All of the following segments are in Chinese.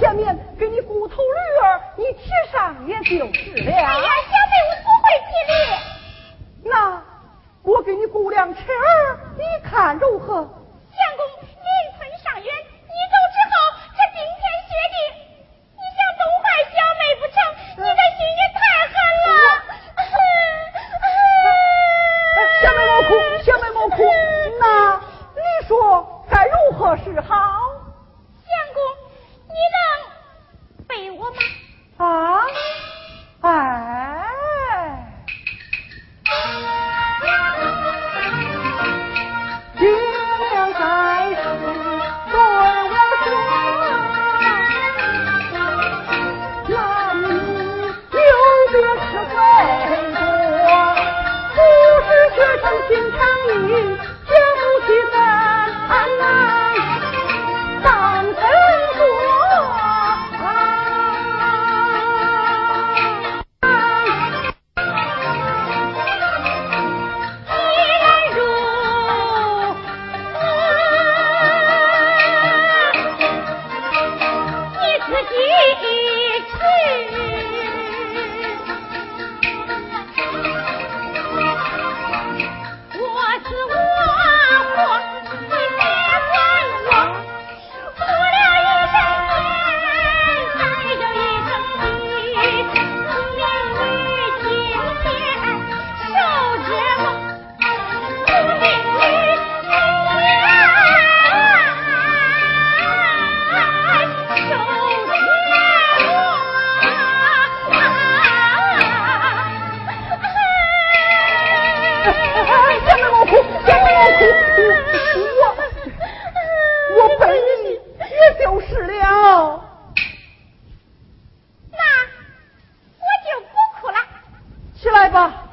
下面来吧。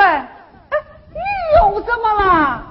哎，你又怎么了？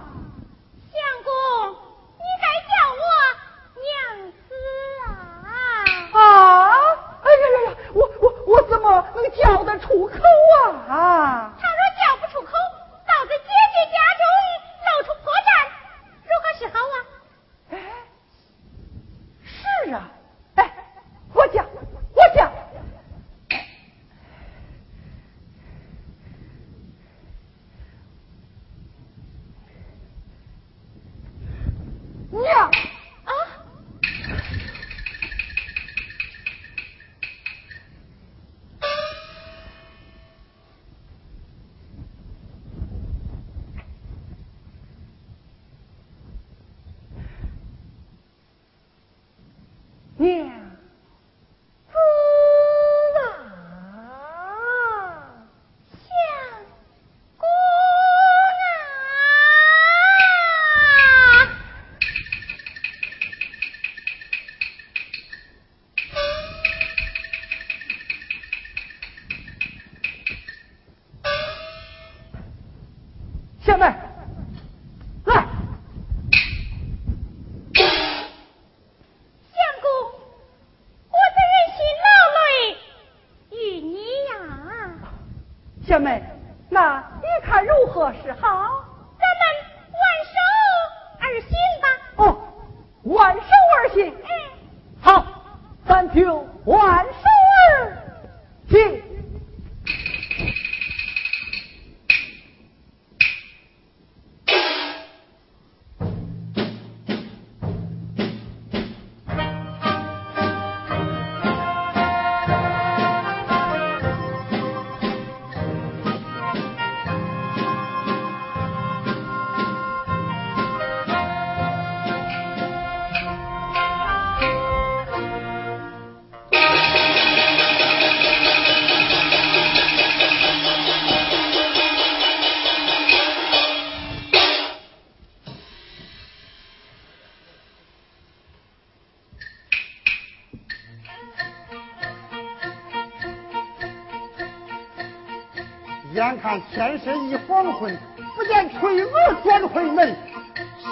看天色已黄昏，不见垂娥转回门，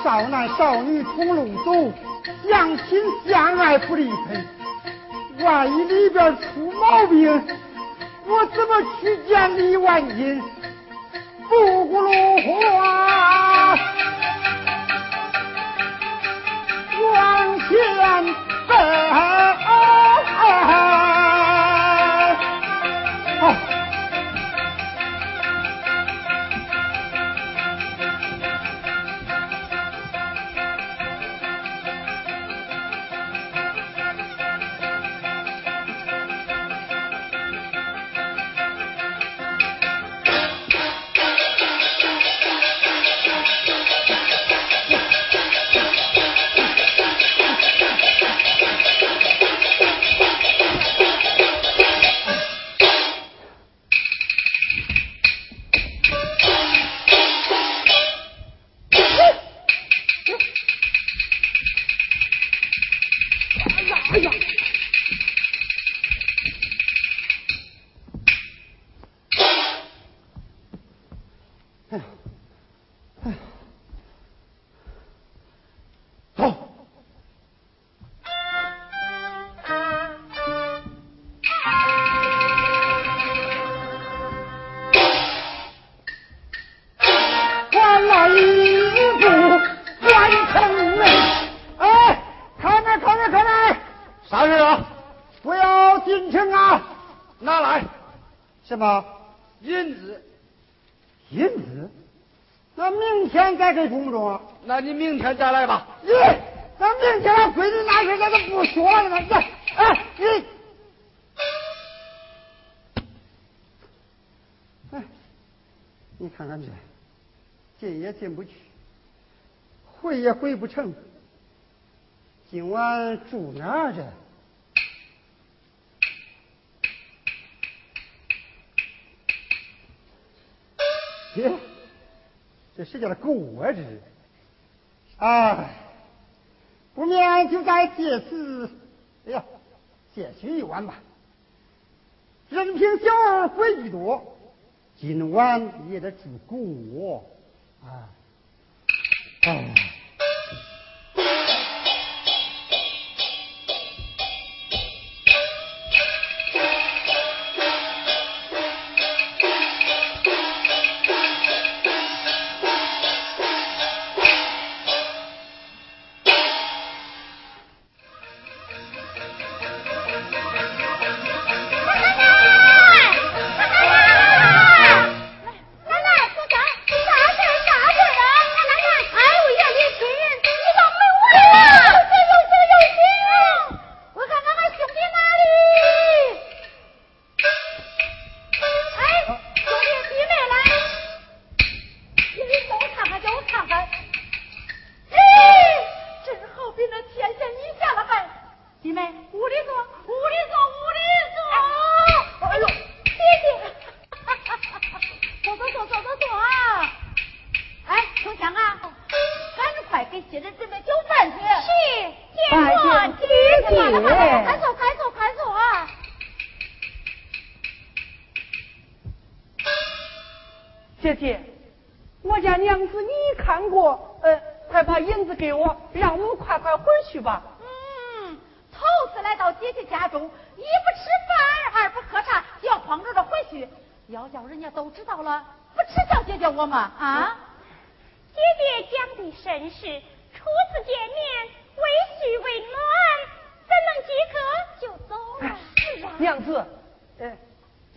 少男少女同路走，相亲相爱不离分。万一里边出毛病，我怎么去见李万金？不咕噜花往前奔。什么银子？银子？那明天再给公众。那你明天再来吧。你，那明天俺闺女那事咱都不说了，那哎你，哎，你看看这，进也进不去，回也回不成，今晚住哪儿去？这这谁家的狗啊？这是，哎，不免就在借此，哎呀，借取一晚吧。任凭小儿规矩多，今晚也得住狗窝，啊，哎。姐我家娘子你看过，呃，快把银子给我，让我快快回去吧。嗯，头次来到姐姐家中一不吃饭，二不喝茶，要慌着的回去。要叫人家都知道了，不耻笑姐姐我吗？啊？姐姐讲的甚是，初次见面，为虚为暖，怎能即刻就走了？是啊，娘子，哎，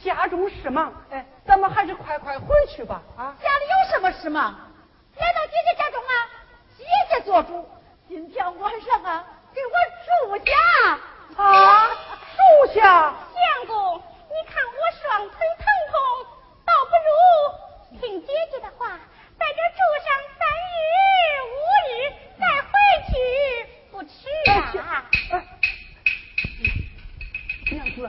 家中事忙，哎，咱们还是快快回去吧。啊，家里有什么事忙？来到姐姐家中啊，姐姐做主，今天晚上啊，给我住下。啊，住下。相公，你看我双腿疼痛，倒不如听姐姐的话，在这住上三日五日再回去，不迟啊。娘子，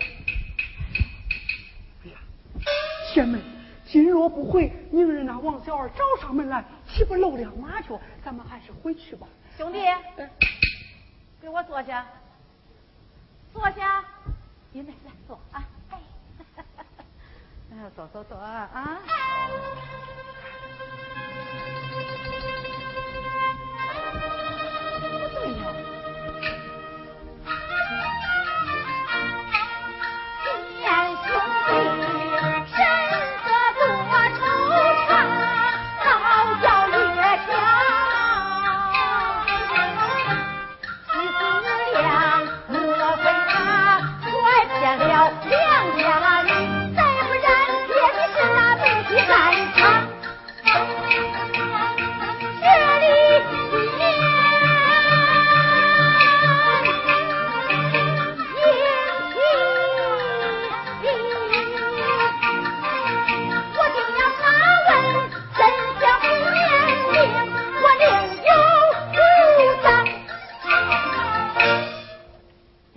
贤妹，今若不回，明日那王小二找上门来，岂不露两马脚？咱们还是回去吧。兄弟，给我坐下。坐下，你们来坐啊！哎，坐坐坐啊！不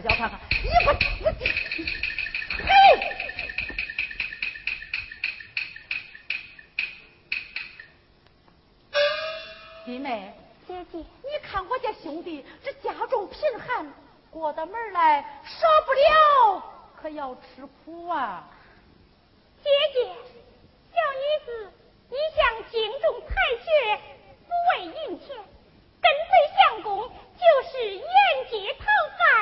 这儿，我看看，你个死！弟妹，姐姐，你看我家兄弟，这家中贫寒，过到门来，少不了可要吃苦啊。姐姐，小女子一向敬重才学，不为银钱，跟随相公，就是沿街讨饭。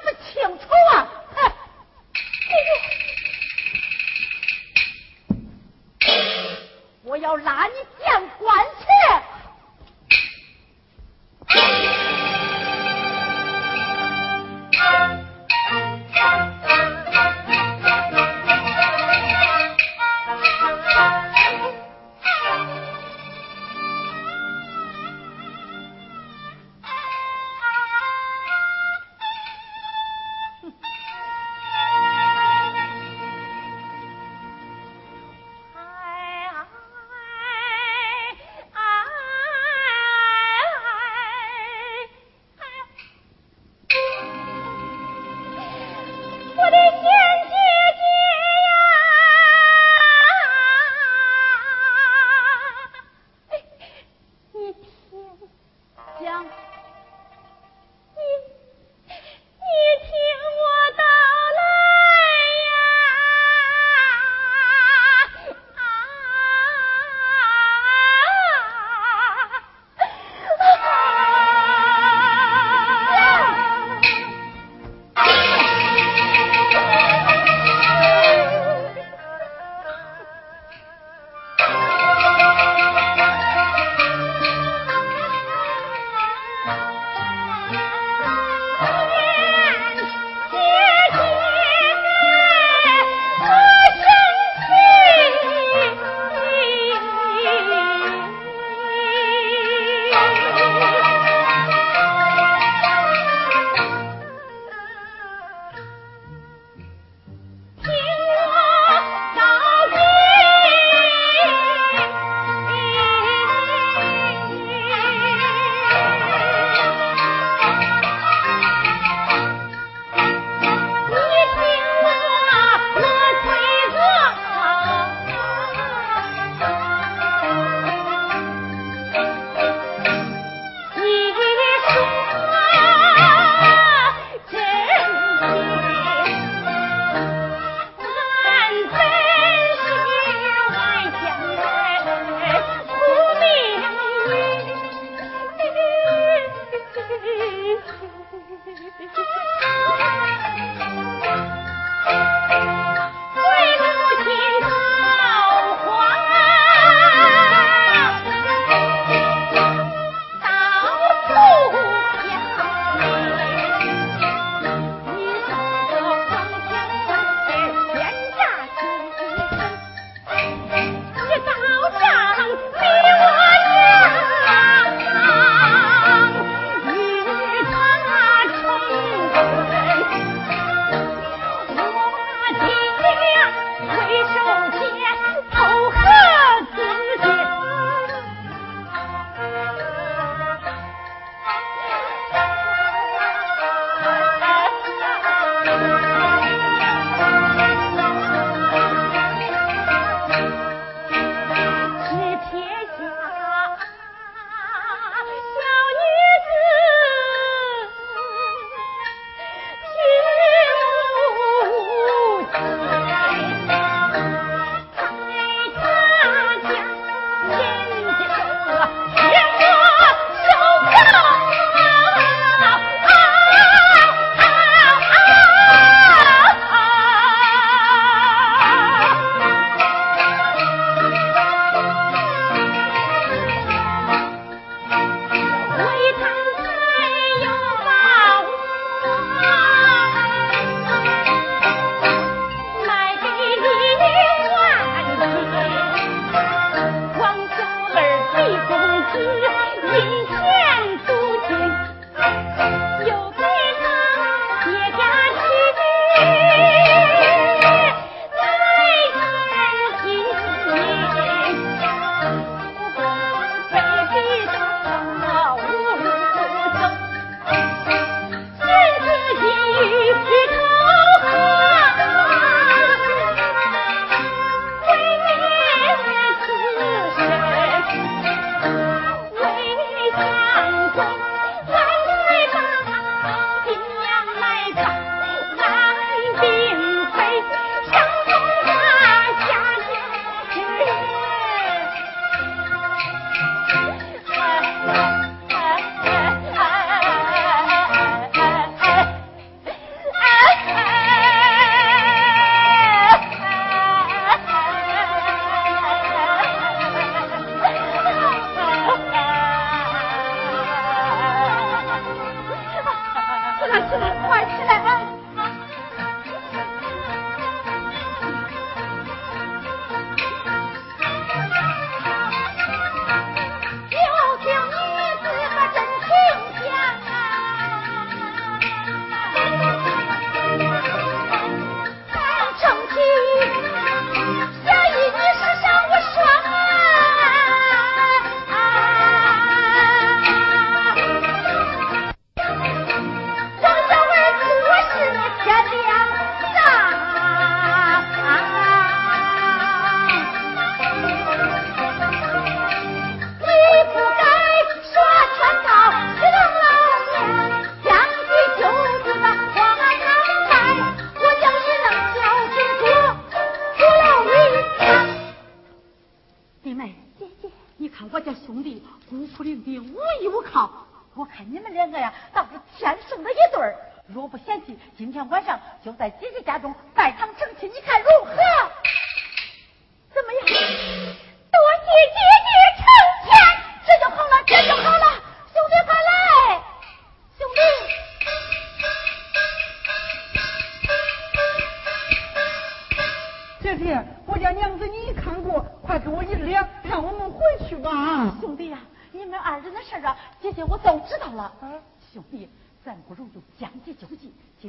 清楚啊，哼！我要拉你见官去。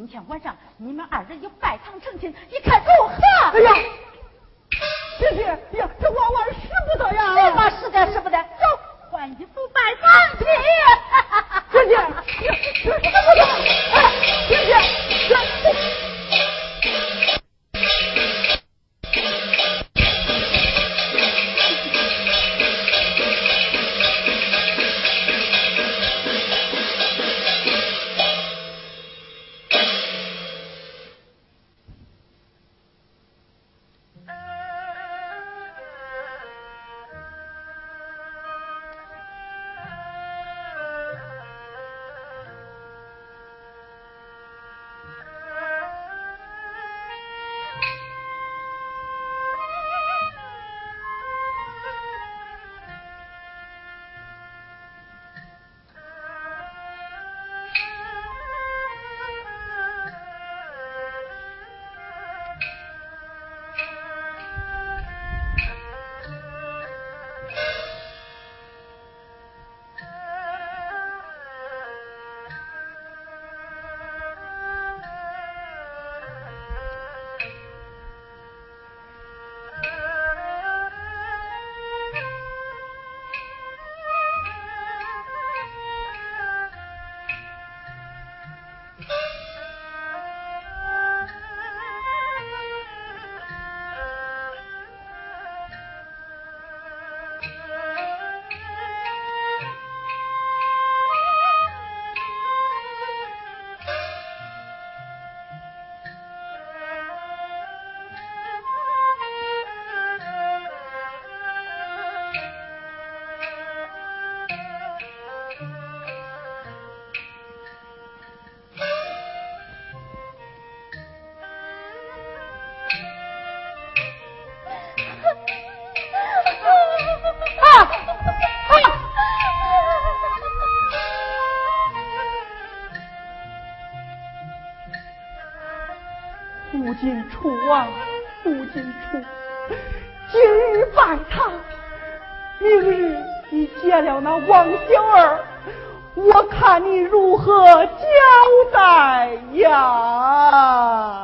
今天晚上你们二人就拜堂成亲一看如何哎呀姐姐呀这娃娃使不得呀。对吧是的是不得走换衣服拜堂去。姐姐呀这不得金楚啊，吴金楚，今日拜他，明日你见了那王小儿，我看你如何交代呀？